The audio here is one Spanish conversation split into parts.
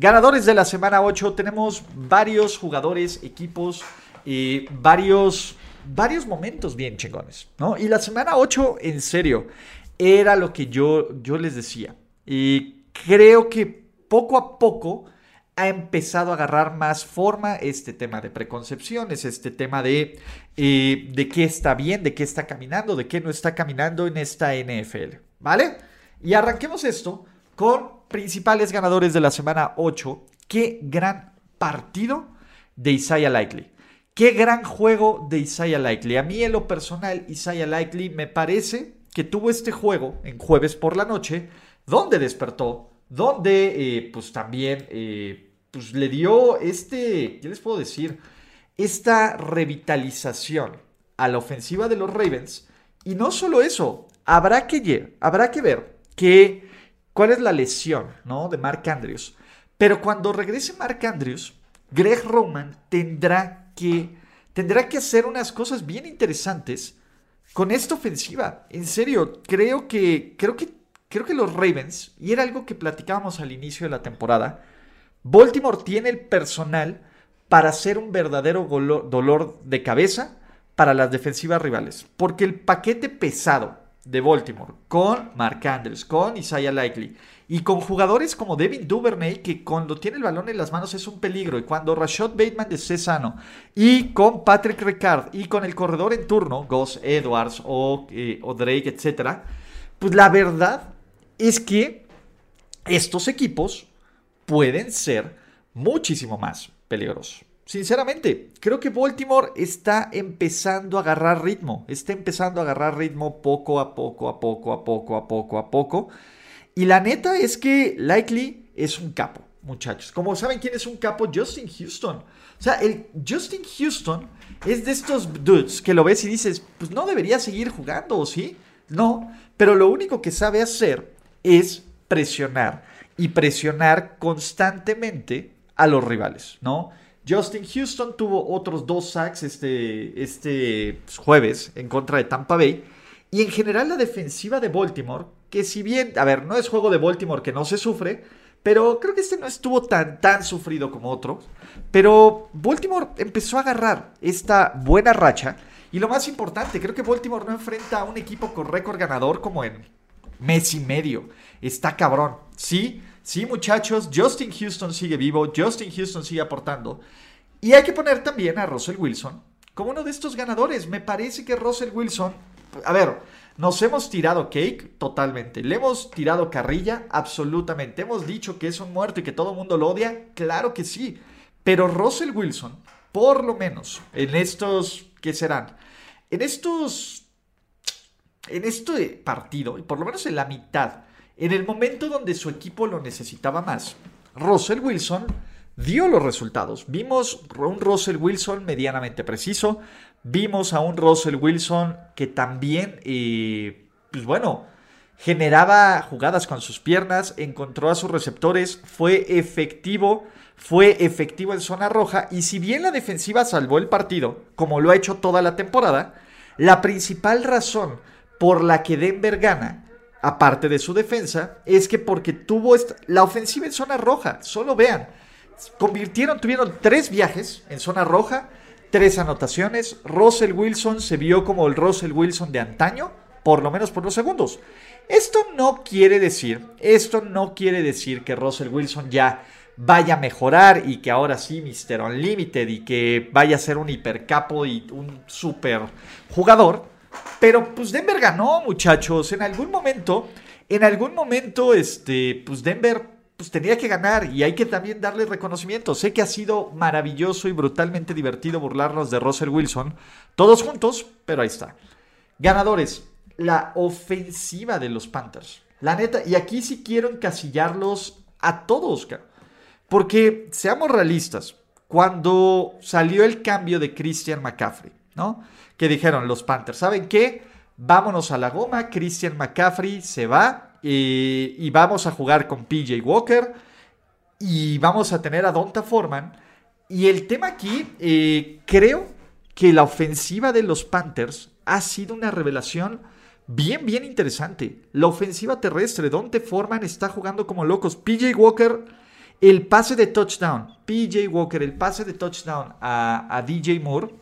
Ganadores de la semana 8, tenemos varios jugadores, equipos, y varios, varios momentos bien chingones, ¿no? Y la semana 8, en serio, era lo que yo, yo les decía. Y creo que poco a poco ha empezado a agarrar más forma este tema de preconcepciones, este tema de, eh, de qué está bien, de qué está caminando, de qué no está caminando en esta NFL, ¿vale? Y arranquemos esto con principales ganadores de la semana 8. Qué gran partido de Isaiah Likely. Qué gran juego de Isaiah Likely. A mí en lo personal, Isaiah Likely me parece que tuvo este juego en jueves por la noche, donde despertó, donde eh, pues también eh, pues, le dio este, ¿qué les puedo decir? Esta revitalización a la ofensiva de los Ravens. Y no solo eso, habrá que, habrá que ver que cuál es la lesión ¿no? de Mark Andrews. Pero cuando regrese Mark Andrews, Greg Roman tendrá que, tendrá que hacer unas cosas bien interesantes con esta ofensiva. En serio, creo que, creo que, creo que los Ravens, y era algo que platicábamos al inicio de la temporada, Baltimore tiene el personal para ser un verdadero dolor de cabeza para las defensivas rivales. Porque el paquete pesado de Baltimore, con Mark Andrews, con Isaiah Likely y con jugadores como Devin Duvernay, que cuando tiene el balón en las manos es un peligro, y cuando Rashad Bateman esté sano, y con Patrick Ricard, y con el corredor en turno, Gus Edwards o, eh, o Drake, etc., pues la verdad es que estos equipos pueden ser muchísimo más peligrosos. Sinceramente, creo que Baltimore está empezando a agarrar ritmo, está empezando a agarrar ritmo poco a poco, a poco, a poco, a poco, a poco. Y la neta es que Likely es un capo, muchachos. Como saben quién es un capo, Justin Houston. O sea, el Justin Houston es de estos dudes que lo ves y dices, pues no debería seguir jugando, ¿o sí? No, pero lo único que sabe hacer es presionar y presionar constantemente a los rivales, ¿no? Justin Houston tuvo otros dos sacks este, este jueves en contra de Tampa Bay. Y en general la defensiva de Baltimore, que si bien, a ver, no es juego de Baltimore que no se sufre, pero creo que este no estuvo tan, tan sufrido como otros. Pero Baltimore empezó a agarrar esta buena racha. Y lo más importante, creo que Baltimore no enfrenta a un equipo con récord ganador como en mes y medio. Está cabrón. Sí, Sí, muchachos, Justin Houston sigue vivo, Justin Houston sigue aportando. Y hay que poner también a Russell Wilson como uno de estos ganadores. Me parece que Russell Wilson, a ver, nos hemos tirado cake totalmente, le hemos tirado carrilla absolutamente, hemos dicho que es un muerto y que todo el mundo lo odia, claro que sí. Pero Russell Wilson, por lo menos en estos, ¿qué serán? En estos, en este partido, y por lo menos en la mitad, en el momento donde su equipo lo necesitaba más, Russell Wilson dio los resultados. Vimos un Russell Wilson medianamente preciso. Vimos a un Russell Wilson que también, eh, pues bueno, generaba jugadas con sus piernas, encontró a sus receptores, fue efectivo, fue efectivo en zona roja. Y si bien la defensiva salvó el partido, como lo ha hecho toda la temporada, la principal razón por la que Denver gana aparte de su defensa, es que porque tuvo la ofensiva en zona roja, solo vean, convirtieron, tuvieron tres viajes en zona roja, tres anotaciones, Russell Wilson se vio como el Russell Wilson de antaño, por lo menos por dos segundos. Esto no quiere decir, esto no quiere decir que Russell Wilson ya vaya a mejorar y que ahora sí Mr. Unlimited y que vaya a ser un hipercapo y un super jugador. Pero pues Denver ganó, muchachos. En algún momento, en algún momento, este, pues Denver pues tenía que ganar y hay que también darle reconocimiento. Sé que ha sido maravilloso y brutalmente divertido burlarnos de Russell Wilson, todos juntos, pero ahí está. Ganadores, la ofensiva de los Panthers. La neta, y aquí sí quiero encasillarlos a todos, Porque, seamos realistas, cuando salió el cambio de Christian McCaffrey, ¿no? Que dijeron los Panthers, ¿saben qué? Vámonos a la goma, Christian McCaffrey se va y, vamos a jugar con PJ Walker y vamos a tener a Donta Foreman. Y el tema aquí, eh, creo que la ofensiva de los Panthers ha sido una revelación bien, bien interesante. La ofensiva terrestre, Donte Foreman está jugando como locos. PJ Walker, el pase de touchdown. PJ Walker, el pase de touchdown a, a DJ Moore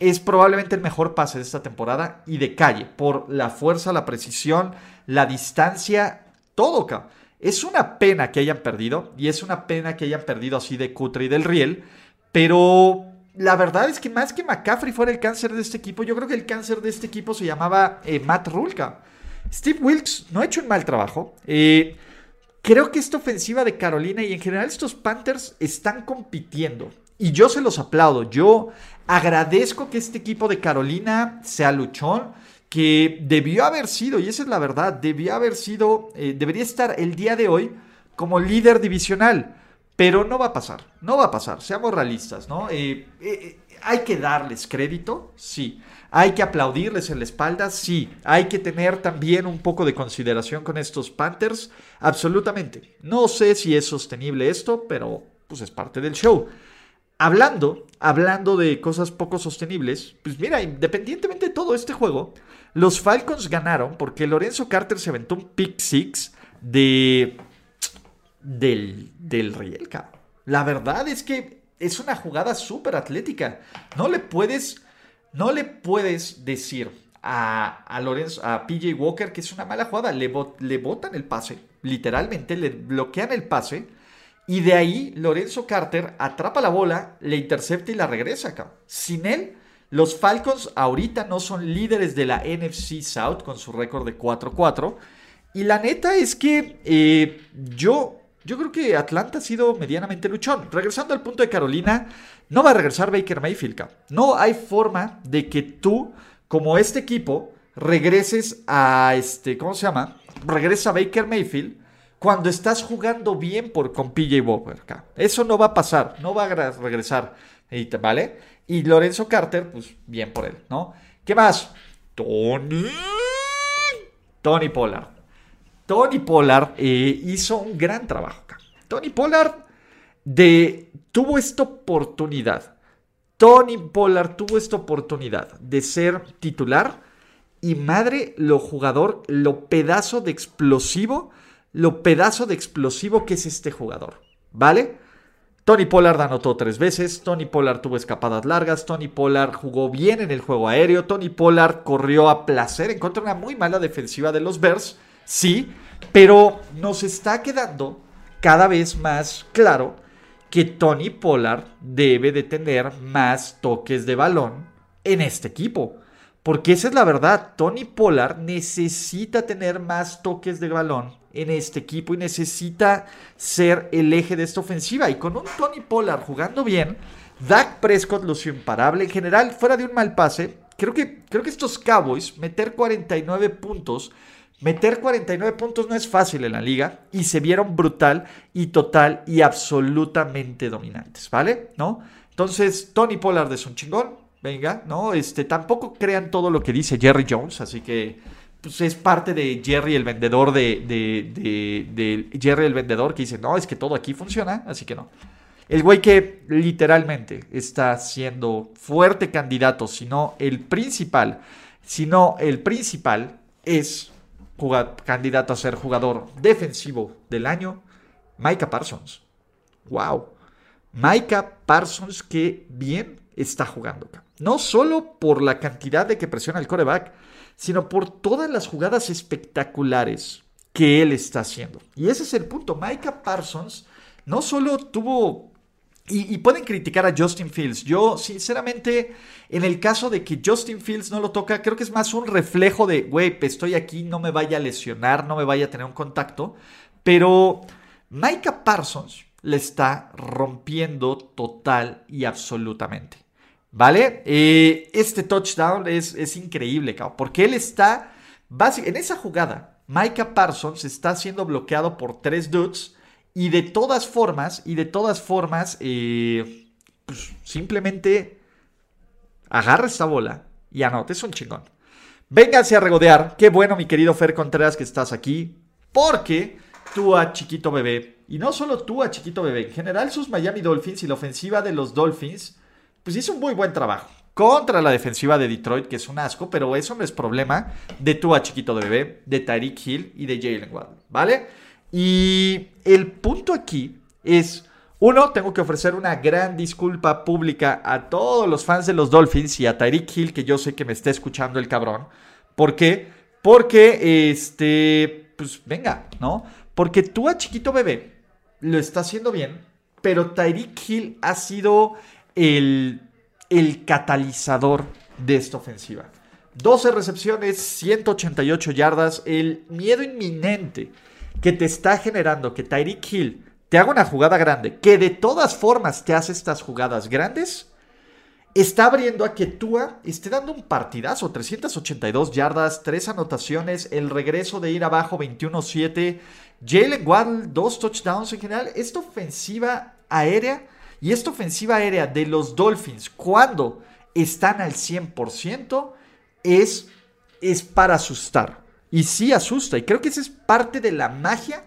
es probablemente el mejor pase de esta temporada y de calle, por la fuerza, la precisión, la distancia, todo. Es una pena que hayan perdido, y es una pena que hayan perdido así de cutre y del riel, pero la verdad es que más que McCaffrey fuera el cáncer de este equipo, yo creo que el cáncer de este equipo se llamaba eh, Matt Rulka. Steve Wilkes no ha hecho un mal trabajo. Eh, creo que esta ofensiva de Carolina y en general estos Panthers están compitiendo. Y yo se los aplaudo. Yo agradezco que este equipo de Carolina sea luchón que debió haber sido, y esa es la verdad, debió haber sido, eh, debería estar el día de hoy como líder divisional, pero no va a pasar, no va a pasar, seamos realistas, ¿no? Eh, eh, hay que darles crédito, sí. Hay que aplaudirles en la espalda, sí. Hay que tener también un poco de consideración con estos Panthers, absolutamente. No sé si es sostenible esto, pero pues es parte del show. Hablando, hablando de cosas poco sostenibles, pues mira, independientemente de todo este juego, los Falcons ganaron porque Lorenzo Carter se aventó un pick six de. del. del Riel, La verdad es que es una jugada súper atlética. No le puedes. No le puedes decir a, a Lorenzo, a PJ Walker que es una mala jugada. Le, le botan el pase. Literalmente le bloquean el pase. Y de ahí Lorenzo Carter atrapa la bola, le intercepta y la regresa acá. Sin él, los Falcons ahorita no son líderes de la NFC South con su récord de 4-4. Y la neta es que eh, yo, yo creo que Atlanta ha sido medianamente luchón. Regresando al punto de Carolina, no va a regresar Baker Mayfield. No hay forma de que tú, como este equipo, regreses a este, ¿cómo se llama? Regresa Baker Mayfield cuando estás jugando bien por con PJ Walker. Eso no va a pasar, no va a regresar, ¿vale? Y Lorenzo Carter, pues bien por él, ¿no? ¿Qué más? Tony. Tony Pollard. Tony Pollard eh, hizo un gran trabajo. Tony Pollard de, tuvo esta oportunidad. Tony Pollard tuvo esta oportunidad de ser titular y madre lo jugador, lo pedazo de explosivo, lo pedazo de explosivo que es este jugador. ¿Vale? Tony Pollard anotó tres veces, Tony Pollard tuvo escapadas largas, Tony Pollard jugó bien en el juego aéreo, Tony Pollard corrió a placer en contra de una muy mala defensiva de los Bears, sí, pero nos está quedando cada vez más claro que Tony Pollard debe de tener más toques de balón en este equipo. Porque esa es la verdad, Tony Pollard necesita tener más toques de balón en este equipo y necesita ser el eje de esta ofensiva. Y con un Tony Pollard jugando bien, Dak Prescott lució imparable. En general, fuera de un mal pase, creo que, creo que estos Cowboys, meter 49 puntos, meter 49 puntos no es fácil en la liga y se vieron brutal y total y absolutamente dominantes, ¿vale? ¿No? Entonces, Tony Pollard es un chingón. Venga, ¿no? Este, tampoco crean todo lo que dice Jerry Jones, así que pues es parte de Jerry el vendedor de, de, Jerry el vendedor que dice, no, es que todo aquí funciona, así que no. El güey que literalmente está siendo fuerte candidato, si no el principal, si no el principal, es candidato a ser jugador defensivo del año, Micah Parsons. ¡Wow! Micah Parsons, que bien está jugando. No solo por la cantidad de que presiona el coreback, sino por todas las jugadas espectaculares que él está haciendo. Y ese es el punto. Micah Parsons no solo tuvo... Y, pueden criticar a Justin Fields. Yo, sinceramente, en el caso de que Justin Fields no lo toca, creo que es más un reflejo de, güey, estoy aquí, no me vaya a lesionar, no me vaya a tener un contacto. Pero Micah Parsons le está rompiendo total y absolutamente. ¿Vale? Eh, este touchdown es, increíble, porque él está, en esa jugada, Micah Parsons está siendo bloqueado por tres dudes Y de todas formas, y de todas formas, eh, pues simplemente agarra esta bola y anote, es un chingón. Vénganse a regodear. Qué bueno, mi querido Fer Contreras, que estás aquí. Porque tú a chiquito bebé, y no solo tú a chiquito bebé, en general sus Miami Dolphins y la ofensiva de los Dolphins, pues hizo un muy buen trabajo. Contra la defensiva de Detroit, que es un asco, pero eso no es problema de tú a chiquito bebé, de Tyreek Hill y de Jalen Waddle, ¿vale? Y el punto aquí es uno, tengo que ofrecer una gran disculpa pública a todos los fans de los Dolphins y a Tyreek Hill, que yo sé que me está escuchando el cabrón. ¿Por qué? Porque, este, pues venga, ¿no? Porque tú a chiquito bebé lo está haciendo bien, pero Tyreek Hill ha sido el, el catalizador de esta ofensiva. 12 recepciones, 188 yardas, el miedo inminente que te está generando que Tyreek Hill te haga una jugada grande, que de todas formas te hace estas jugadas grandes, está abriendo a que Tua esté dando un partidazo, 382 yardas, 3 anotaciones, el regreso de ir abajo 21-7, Jalen Waddle, dos touchdowns en general, esta ofensiva aérea y esta ofensiva aérea de los Dolphins cuando están al 100% es, es para asustar. Y sí asusta, y creo que esa es parte de la magia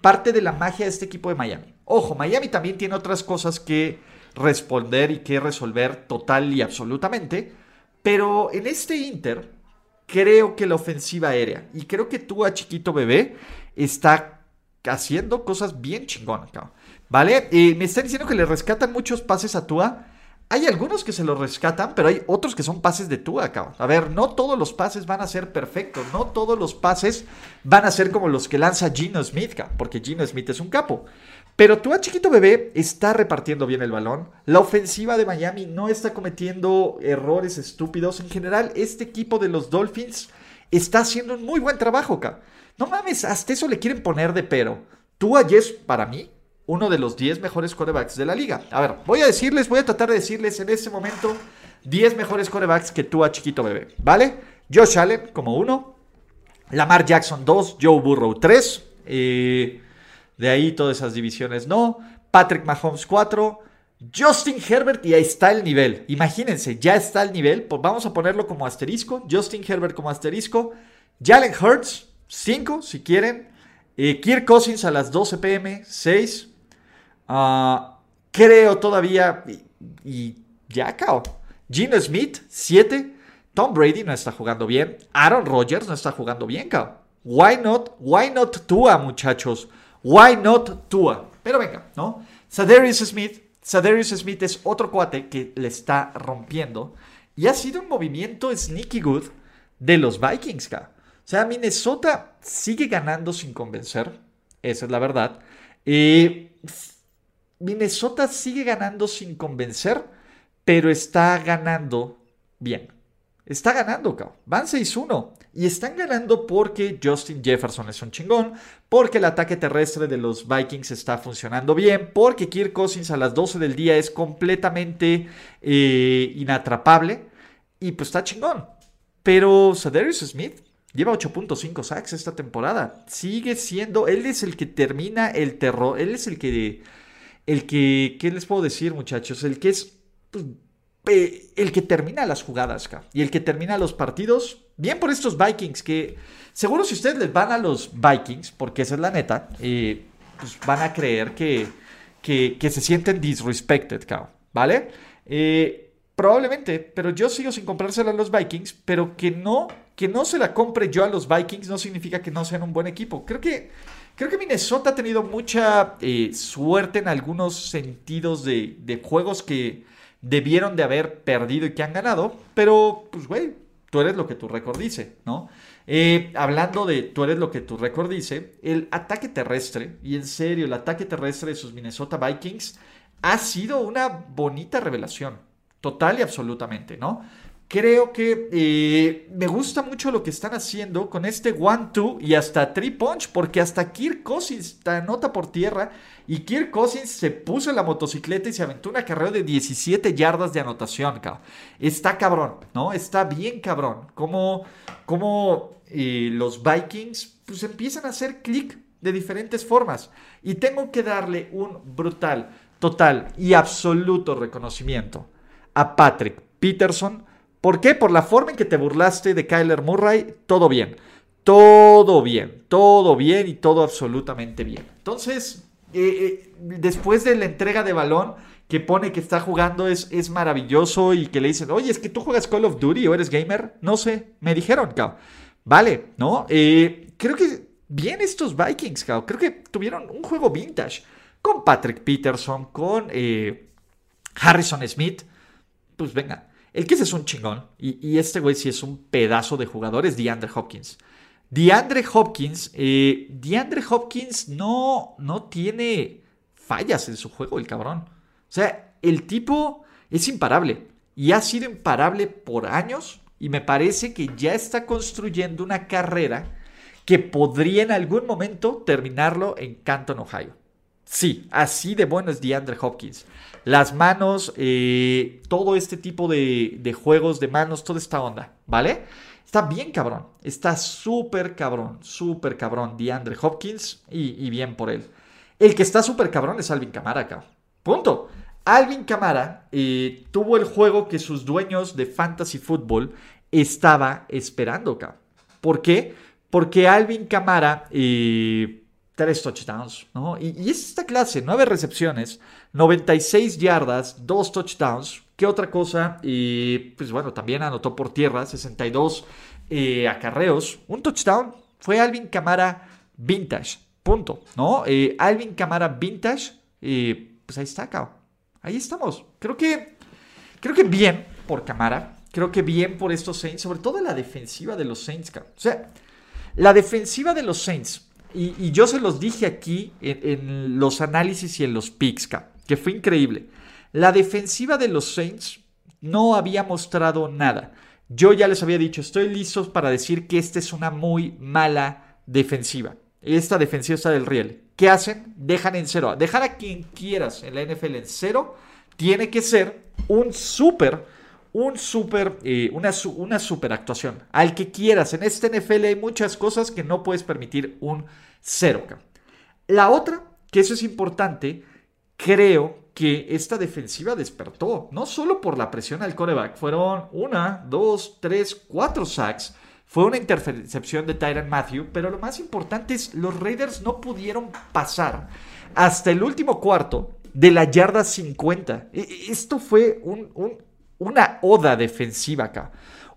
parte de la magia de este equipo de Miami. Ojo, Miami también tiene otras cosas que responder y que resolver total y absolutamente, pero en este Inter creo que la ofensiva aérea y creo que tú a chiquito bebé está haciendo cosas bien chingonas, ¿vale? Eh, me están diciendo que le rescatan muchos pases a Tua. Hay algunos que se los rescatan, pero hay otros que son pases de Tua, cabrón. A ver, no todos los pases van a ser perfectos, no todos los pases van a ser como los que lanza Gino Smith, cabrón, porque Gino Smith es un capo. Pero Tua chiquito bebé está repartiendo bien el balón. La ofensiva de Miami no está cometiendo errores estúpidos. En general, este equipo de los Dolphins está haciendo un muy buen trabajo, cabrón. No mames, hasta eso le quieren poner de pero. Tua Yes, para mí, uno de los 10 mejores corebacks de la liga. A ver, voy a decirles, voy a tratar de decirles en este momento 10 mejores corebacks que tú a chiquito bebé, ¿vale? Josh Allen como uno, Lamar Jackson 2, Joe Burrow 3, eh, de ahí todas esas divisiones no, Patrick Mahomes 4, Justin Herbert y ahí está el nivel. Imagínense, ya está el nivel, pues vamos a ponerlo como asterisco, Justin Herbert como asterisco, Jalen Hurts 5 si quieren, eh, Kirk Cousins a las 12 pm 6, Ah, creo todavía, y, ya, cao. Gino Smith, 7. Tom Brady no está jugando bien. Aaron Rodgers no está jugando bien, cao. Why not? Why not Tua, muchachos? Why not Tua? Pero venga, ¿no? Sadarius Smith. Sadarius Smith es otro cuate que le está rompiendo. Y ha sido un movimiento sneaky good de los Vikings, cao. O sea, Minnesota sigue ganando sin convencer. Esa es la verdad. Minnesota sigue ganando sin convencer, pero está ganando bien. Está ganando, cabrón. Van 6-1. Y están ganando porque Justin Jefferson es un chingón, porque el ataque terrestre de los Vikings está funcionando bien, porque Kirk Cousins a las 12 del día es completamente eh, inatrapable. Y pues está chingón. Pero Sadarius Smith lleva 8.5 sacks esta temporada. Sigue siendo, él es el que termina el terror, él es el que el que, ¿qué les puedo decir muchachos? El que es, pues, el que termina las jugadas, y el que termina los partidos, bien por estos Vikings, que seguro si ustedes les van a los Vikings, porque esa es la neta, eh, pues van a creer que, que, se sienten disrespected, ¿vale? Eh, probablemente, pero yo sigo sin comprársela a los Vikings, pero que no, que no se la compre yo a los Vikings no significa que no sean un buen equipo. Creo que Creo que Minnesota ha tenido mucha eh, suerte en algunos sentidos de, juegos que debieron de haber perdido y que han ganado, pero pues güey, tú eres lo que tu récord dice, ¿no? Eh, hablando de tú eres lo que tu récord dice, el ataque terrestre, y en serio, el ataque terrestre de sus Minnesota Vikings ha sido una bonita revelación, total y absolutamente, ¿no? Creo que eh, me gusta mucho lo que están haciendo con este one-two y hasta three punch, porque hasta Kirk Cousins te anota por tierra y Kirk Cousins se puso en la motocicleta y se aventó una carrera de 17 yardas de anotación. Está cabrón, ¿no? Está bien cabrón. Como, como eh, los Vikings pues empiezan a hacer clic de diferentes formas. Y tengo que darle un brutal, total y absoluto reconocimiento a Patrick Peterson. ¿Por qué? Por la forma en que te burlaste de Kyler Murray, todo bien. Todo bien, todo bien y todo absolutamente bien. Entonces, eh, eh, después de la entrega de balón que pone que está jugando es, es maravilloso y que le dicen, oye, es que tú juegas Call of Duty o eres gamer. No sé, me dijeron, cabrón. Vale, ¿no? Eh, creo que bien estos Vikings, cabrón. Creo que tuvieron un juego vintage con Patrick Peterson, con Harrison Smith. Pues venga, el que es un chingón y, este güey sí es un pedazo de jugadores, DeAndre Hopkins. DeAndre Hopkins, eh, DeAndre Hopkins no, no tiene fallas en su juego, el cabrón. O sea, el tipo es imparable y ha sido imparable por años y me parece que ya está construyendo una carrera que podría en algún momento terminarlo en Canton, Ohio. Sí, así de bueno es DeAndre Hopkins. Las manos, eh, todo este tipo de, de juegos de manos, toda esta onda, ¿vale? Está bien cabrón. Está súper cabrón. Súper cabrón. DeAndre Hopkins. Y, bien por él. El que está súper cabrón es Alvin Camara, cabrón. Punto. Alvin Camara eh, tuvo el juego que sus dueños de Fantasy Football estaba esperando, cabrón. ¿Por qué? Porque Alvin Camara, eh, tres touchdowns, ¿no? Y, es esta clase, nueve recepciones, 96 yardas, dos touchdowns, ¿Qué otra cosa? Y pues bueno, también anotó por tierra 62 eh, acarreos. Un touchdown fue Alvin Camara Vintage. Punto. ¿No? Eh, Alvin Camara Vintage. Pues ahí está, cao. Ahí estamos. Creo que. Creo que bien por Camara. Creo que bien por estos Saints. Sobre todo la defensiva de los Saints, cao. O sea, la defensiva de los Saints. Y, yo se los dije aquí en, los análisis y en los picks, que fue increíble. La defensiva de los Saints no había mostrado nada. Yo ya les había dicho, estoy listo para decir que esta es una muy mala defensiva. Esta defensiva está del riel. ¿Qué hacen? Dejan en cero. Dejar a quien quieras en la NFL en cero tiene que ser un súper, un súper, eh, una, una super actuación. Al que quieras. En este NFL hay muchas cosas que no puedes permitir un cero. La otra, que eso es importante, creo que esta defensiva despertó, no solo por la presión al coreback, fueron una, dos, tres, cuatro sacks, fue una intercepción de Tyron Matthew, pero lo más importante es los Raiders no pudieron pasar hasta el último cuarto de la yarda 50. E, e, esto fue una oda defensiva acá.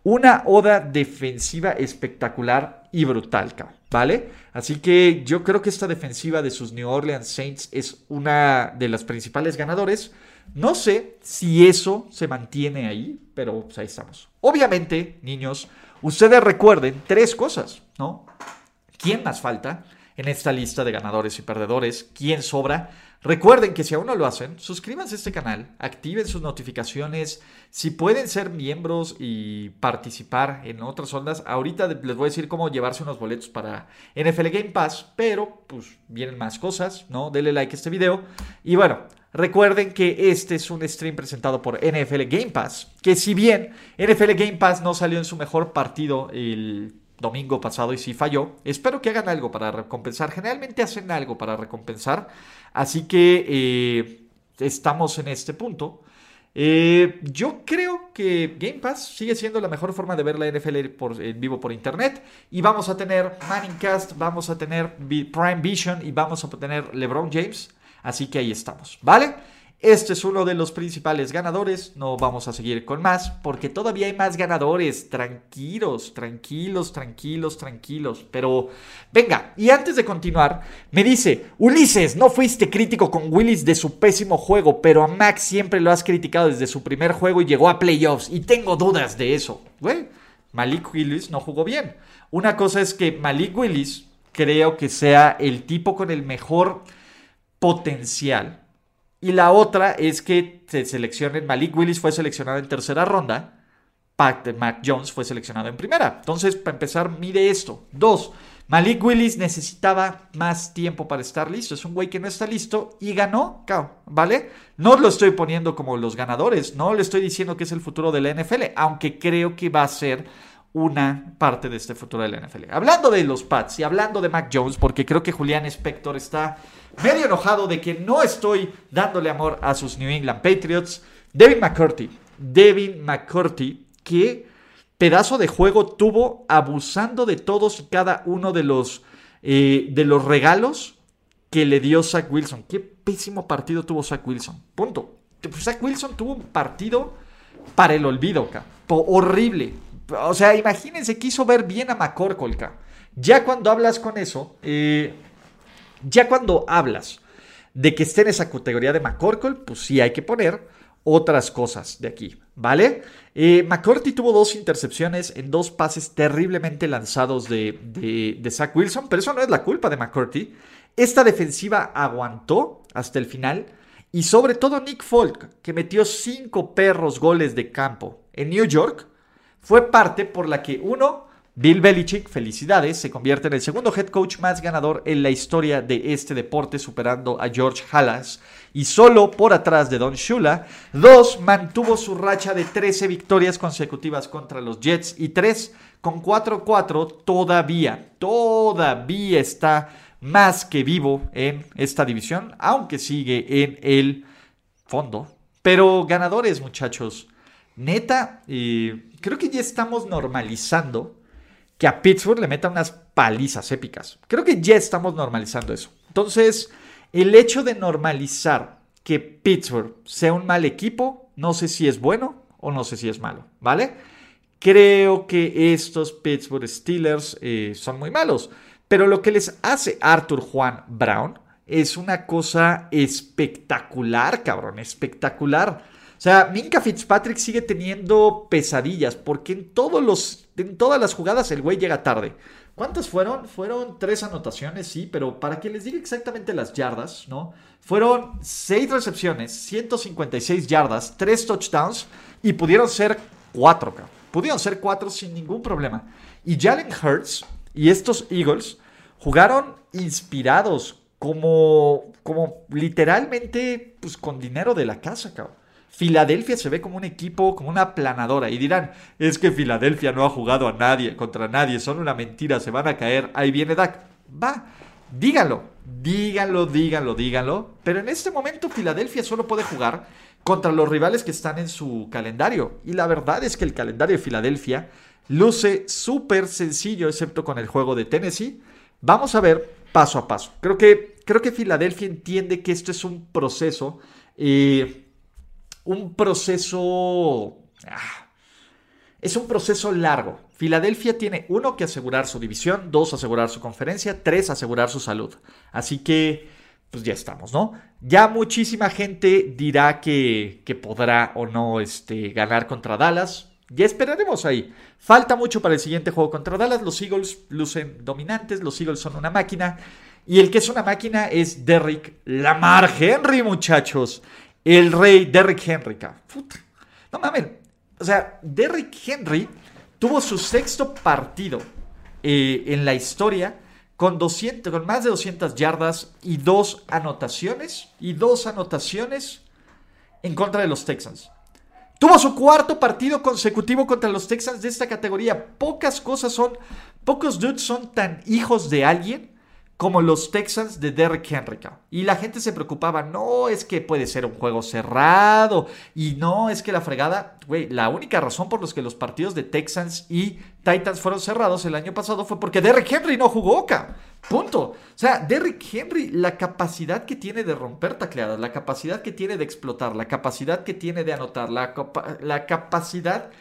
Una oda defensiva espectacular y brutal, ¿vale? Así que yo creo que esta defensiva de sus New Orleans Saints es una de las principales ganadores. No sé si eso se mantiene ahí, pero pues ahí estamos. Obviamente, niños, ustedes recuerden tres cosas, ¿no? ¿Quién más falta en esta lista de ganadores y perdedores? ¿Quién sobra? Recuerden que si aún no lo hacen, suscríbanse a este canal, activen sus notificaciones. Si pueden ser miembros y participar en otras ondas, ahorita les voy a decir cómo llevarse unos boletos para NFL Game Pass, pero pues vienen más cosas, ¿no? Denle like a este video. Y bueno, recuerden que este es un stream presentado por NFL Game Pass, que si bien NFL Game Pass no salió en su mejor partido el domingo pasado y si falló. Espero que hagan algo para recompensar. Generalmente hacen algo para recompensar. Así que eh, estamos en este punto. Eh, yo creo que Game Pass sigue siendo la mejor forma de ver la NFL por, en vivo por internet. Y vamos a tener Manningcast, vamos a tener Prime Vision y vamos a tener LeBron James. Así que ahí estamos, ¿vale? Este es uno de los principales ganadores. No vamos a seguir con más porque todavía hay más ganadores. Tranquilos, tranquilos, tranquilos, tranquilos. Pero venga, y antes de continuar, me dice, Ulises, no fuiste crítico con Willis de su pésimo juego, pero a Max siempre lo has criticado desde su primer juego y llegó a playoffs. Y tengo dudas de eso. Güey, Malik Willis no jugó bien. Una cosa es que Malik Willis creo que sea el tipo con el mejor potencial y la otra es que se seleccionen. Malik Willis fue seleccionado en tercera ronda. Mac Jones fue seleccionado en primera. Entonces, para empezar, mide esto. Dos, Malik Willis necesitaba más tiempo para estar listo. Es un güey que no está listo y ganó, ¿vale? No lo estoy poniendo como los ganadores. No le estoy diciendo que es el futuro de la NFL, aunque creo que va a ser una parte de este futuro de la NFL. Hablando de los Pats y hablando de Mac Jones, porque creo que Julián Spector está medio enojado de que no estoy dándole amor a sus New England Patriots. Devin McCurdy, Devin McCurdy, que pedazo de juego tuvo abusando de todos y cada uno de los, eh, de los regalos que le dio Zach Wilson. Qué pésimo partido tuvo Zach Wilson. Punto. Zach Wilson tuvo un partido para el olvido, horrible. O sea, imagínense, quiso ver bien a McCorkle, Ya cuando hablas con eso, eh, ya cuando hablas de que esté en esa categoría de McCorkle, pues sí hay que poner otras cosas de aquí, ¿vale? Eh, tuvo dos intercepciones en dos pases terriblemente lanzados de, de, Zach Wilson, pero eso no es la culpa de McCourty. Esta defensiva aguantó hasta el final y sobre todo Nick Folk, que metió cinco perros goles de campo en New York, fue parte por la que uno, Bill Belichick, felicidades, se convierte en el segundo head coach más ganador en la historia de este deporte, superando a George Halas y solo por atrás de Don Shula. Dos, mantuvo su racha de 13 victorias consecutivas contra los Jets y tres, con 4-4 todavía, todavía está más que vivo en esta división, aunque sigue en el fondo. Pero ganadores, muchachos. Neta, eh, creo que ya estamos normalizando que a Pittsburgh le metan unas palizas épicas. Creo que ya estamos normalizando eso. Entonces, el hecho de normalizar que Pittsburgh sea un mal equipo, no sé si es bueno o no sé si es malo, ¿vale? Creo que estos Pittsburgh Steelers eh, son muy malos, pero lo que les hace Arthur Juan Brown es una cosa espectacular, cabrón, espectacular. O sea, Minka Fitzpatrick sigue teniendo pesadillas porque en, todos los, en todas las jugadas el güey llega tarde. ¿Cuántas fueron? Fueron tres anotaciones, sí, pero para que les diga exactamente las yardas, ¿no? Fueron seis recepciones, 156 yardas, tres touchdowns y pudieron ser cuatro, cabrón. Pudieron ser cuatro sin ningún problema. Y Jalen Hurts y estos Eagles jugaron inspirados, como, como literalmente, pues con dinero de la casa, cabrón. Filadelfia se ve como un equipo, como una planadora. Y dirán, es que Filadelfia no ha jugado a nadie, contra nadie, son una mentira, se van a caer. Ahí viene Dak. Va, díganlo, díganlo, díganlo, díganlo. Pero en este momento Filadelfia solo puede jugar contra los rivales que están en su calendario. Y la verdad es que el calendario de Filadelfia luce súper sencillo, excepto con el juego de Tennessee. Vamos a ver paso a paso. Creo que, creo que Filadelfia entiende que esto es un proceso. Eh, un proceso... Ah, es un proceso largo. Filadelfia tiene uno que asegurar su división, dos asegurar su conferencia, tres asegurar su salud. Así que, pues ya estamos, ¿no? Ya muchísima gente dirá que, que podrá o no este, ganar contra Dallas. Ya esperaremos ahí. Falta mucho para el siguiente juego contra Dallas. Los Eagles lucen dominantes, los Eagles son una máquina. Y el que es una máquina es Derrick Lamar Henry, muchachos el rey Derrick Henry. No mames. O sea, Derrick Henry tuvo su sexto partido eh, en la historia con, 200, con más de 200 yardas y dos anotaciones. Y dos anotaciones en contra de los Texans. Tuvo su cuarto partido consecutivo contra los Texans de esta categoría. Pocas cosas son, pocos dudes son tan hijos de alguien como los Texans de Derrick Henry. Y la gente se preocupaba, no, es que puede ser un juego cerrado. Y no, es que la fregada, güey, la única razón por los que los partidos de Texans y Titans fueron cerrados el año pasado fue porque Derrick Henry no jugó, acá. Punto. O sea, Derrick Henry, la capacidad que tiene de romper tacleadas, la capacidad que tiene de explotar, la capacidad que tiene de anotar, la capacidad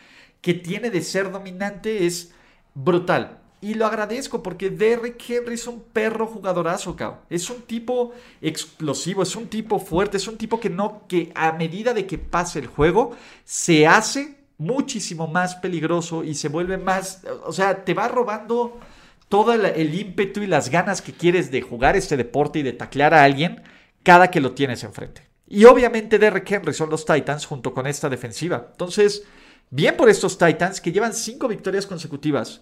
que tiene de ser dominante es brutal. Y lo agradezco porque Derrick Henry es un perro jugadorazo, cao. Es un tipo explosivo, es un tipo fuerte, es un tipo que no, que a medida de que pase el juego, se hace muchísimo más peligroso y se vuelve más, o sea, te va robando todo el, ímpetu y las ganas que quieres de jugar este deporte y de taclear a alguien cada que lo tienes enfrente. Y obviamente Derrick Henry son los Titans junto con esta defensiva. Entonces, bien por estos Titans que llevan cinco victorias consecutivas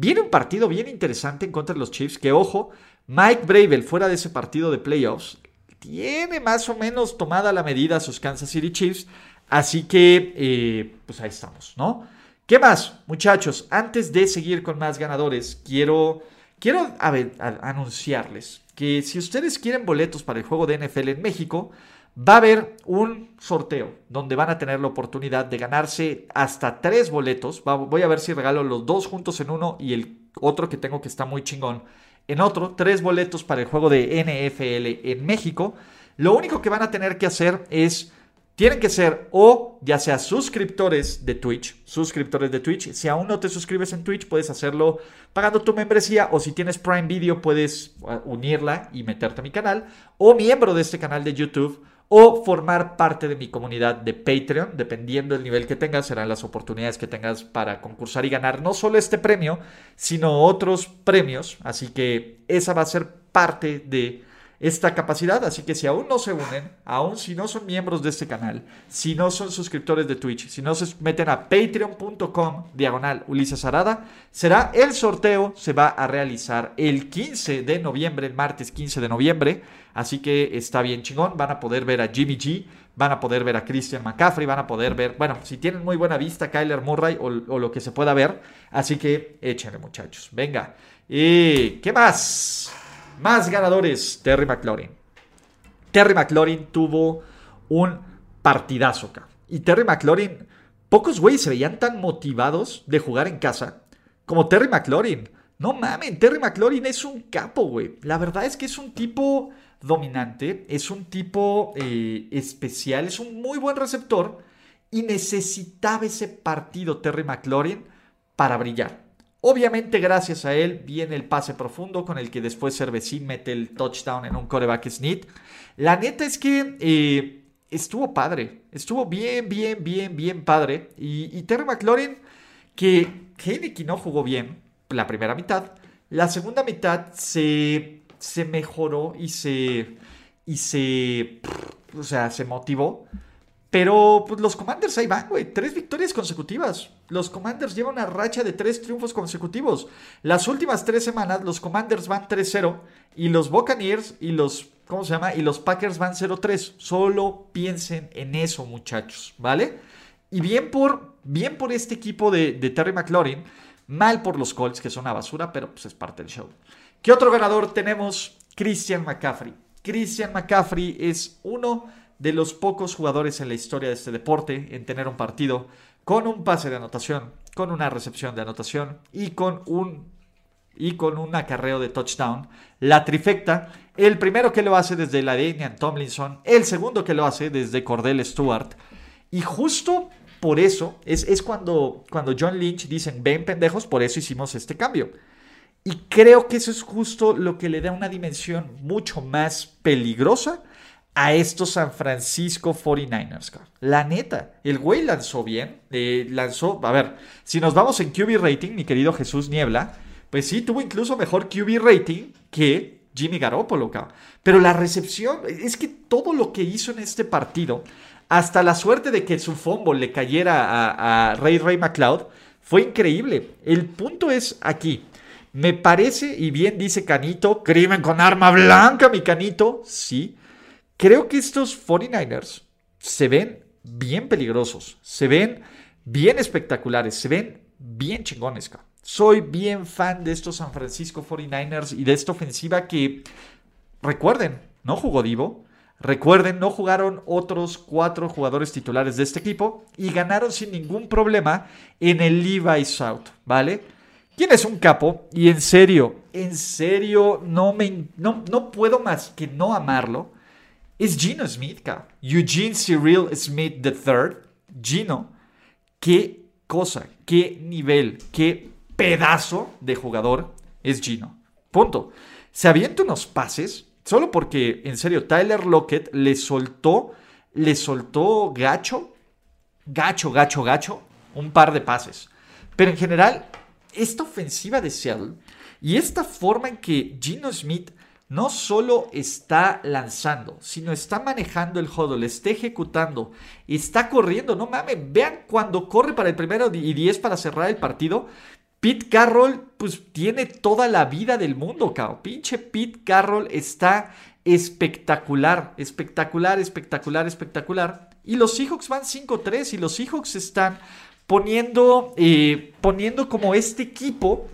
Viene un partido bien interesante en contra de los Chiefs, que ojo, Mike Bravel fuera de ese partido de playoffs, tiene más o menos tomada la medida a sus Kansas City Chiefs, así que, eh, pues ahí estamos, ¿no? ¿Qué más, muchachos? Antes de seguir con más ganadores, quiero, quiero anunciarles que si ustedes quieren boletos para el juego de NFL en México, va a haber un sorteo donde van a tener la oportunidad de ganarse hasta tres boletos. voy a ver si regalo los dos juntos en uno y el otro que tengo que está muy chingón en otro. Tres boletos para el juego de NFL en México. Lo único que van a tener que hacer es tienen que ser o ya sea suscriptores de Twitch, suscriptores de Twitch. Si aún no te suscribes en Twitch, puedes hacerlo pagando tu membresía o si tienes Prime Video, puedes uh, unirla y meterte a mi canal. O miembro de este canal de YouTube o formar parte de mi comunidad de Patreon, dependiendo del nivel que tengas, serán las oportunidades que tengas para concursar y ganar no solo este premio, sino otros premios. Así que esa va a ser parte de esta capacidad. Así que si aún no se unen, aún si no son miembros de este canal, si no son suscriptores de Twitch, si no se meten a patreon.com diagonal Ulises Arada, será el sorteo, se va a realizar el 15 de noviembre, el martes 15 de noviembre. Así que está bien chingón. Van a poder ver a Jimmy G, van a poder ver a Christian McCaffrey, van a poder ver, bueno, si tienen muy buena vista, Kyler Murray o, o lo que se pueda ver. Así que échenle, muchachos. Venga. ¿Y qué más? Más ganadores, Terry McLaurin. Terry McLaurin tuvo un partidazo acá. Y Terry McLaurin, pocos güeyes se veían tan motivados de jugar en casa como Terry McLaurin. No mamen, Terry McLaurin es un capo, güey. La verdad es que es un tipo dominante, es un tipo eh, especial, es un muy buen receptor y necesitaba ese partido Terry McLaurin para brillar. Obviamente, gracias a él viene el pase profundo con el que después Cervecín mete el touchdown en un coreback sneak. La neta es que eh, estuvo padre, estuvo bien, bien, bien, bien padre. Y, Terry McLaurin, que Heineken no jugó bien la primera mitad, la segunda mitad se, se mejoró y se, y se, o sea, se motivó. Pero pues, los Commanders ahí van, güey. Tres victorias consecutivas. Los Commanders llevan una racha de tres triunfos consecutivos. Las últimas tres semanas, los Commanders van 3-0 y los Buccaneers y los, ¿cómo se llama? Y los Packers van 0-3. Solo piensen en eso, muchachos, ¿vale? Y bien por, bien por este equipo de, de Terry McLaurin. Mal por los Colts, que son una basura, pero pues es parte del show. ¿Qué otro ganador tenemos? Christian McCaffrey. Christian McCaffrey es uno de los pocos jugadores en la historia de este deporte en tener un partido con un pase de anotación, con una recepción de anotación y con un y con un acarreo de touchdown. La trifecta, el primero que lo hace desde la de Tomlinson, el segundo que lo hace desde Cordell Stewart. Y justo por eso es, es cuando, cuando John Lynch dicen, ven pendejos, por eso hicimos este cambio. Y creo que eso es justo lo que le da una dimensión mucho más peligrosa a estos San Francisco 49ers. La neta, el güey lanzó bien, eh, lanzó, a ver, si nos vamos en QB rating, mi querido Jesús Niebla, pues sí, tuvo incluso mejor QB rating que Jimmy Garoppolo, pero la recepción, es que todo lo que hizo en este partido, hasta la suerte de que su fumble le cayera a, a Ray Ray McLeod, fue increíble. El punto es aquí. Me parece, y bien dice Canito, crimen con arma blanca, mi Canito, sí. Creo que estos 49ers se ven bien peligrosos, se ven bien espectaculares, se ven bien chingones. Soy bien fan de estos San Francisco 49ers y de esta ofensiva que, recuerden, no jugó Divo, recuerden, no jugaron otros cuatro jugadores titulares de este equipo y ganaron sin ningún problema en el Levi South, ¿vale? ¿Quién es un capo? Y en serio, en serio, no, me, no, no puedo más que no amarlo es Gino Smith, cabrón. Eugene Cyril Smith III. Gino, qué cosa, qué nivel, qué pedazo de jugador es Gino. Punto. Se avienta unos pases solo porque, en serio, Tyler Lockett le soltó, le soltó gacho, gacho, gacho, gacho, un par de pases. Pero en general, esta ofensiva de Seattle y esta forma en que Gino Smith no solo está lanzando, sino está manejando el huddle, está ejecutando, está corriendo. No mames, vean cuando corre para el primero y 10 para cerrar el partido. Pete Carroll, pues tiene toda la vida del mundo, cabrón. Pinche Pete Carroll está espectacular, espectacular, espectacular, espectacular. Y los Seahawks van 5-3 y los Seahawks están poniendo, eh, poniendo como este equipo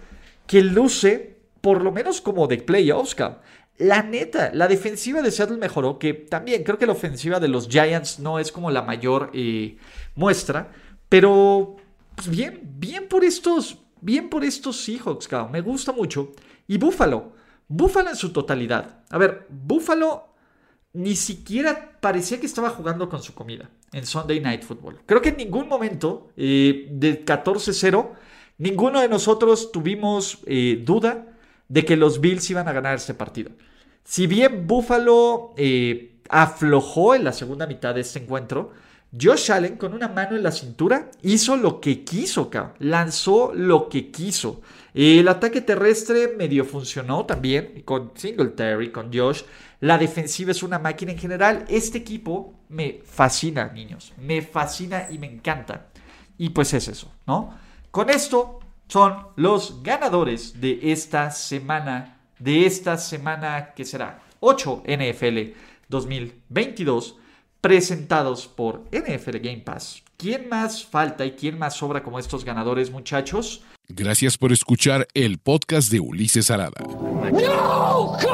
que luce por lo menos como de playoffs, cabrón. La neta, la defensiva de Seattle mejoró, que también creo que la ofensiva de los Giants no es como la mayor eh, muestra, pero pues bien, bien por estos, bien por estos Seahawks, cabrón. Me gusta mucho. Y Buffalo, Buffalo en su totalidad. A ver, Buffalo ni siquiera parecía que estaba jugando con su comida en Sunday Night Football. Creo que en ningún momento eh, de 14-0, ninguno de nosotros tuvimos eh, duda de que los Bills iban a ganar este partido. Si bien Buffalo eh, aflojó en la segunda mitad de este encuentro, Josh Allen con una mano en la cintura hizo lo que quiso, cabrón. lanzó lo que quiso. El ataque terrestre medio funcionó también con Singletary, con Josh. La defensiva es una máquina en general. Este equipo me fascina, niños. Me fascina y me encanta. Y pues es eso, ¿no? Con esto son los ganadores de esta semana, de esta semana que será 8 NFL 2022, presentados por NFL Game Pass. ¿Quién más falta y quién más sobra como estos ganadores, muchachos? Gracias por escuchar el podcast de Ulises Arada. ¡No!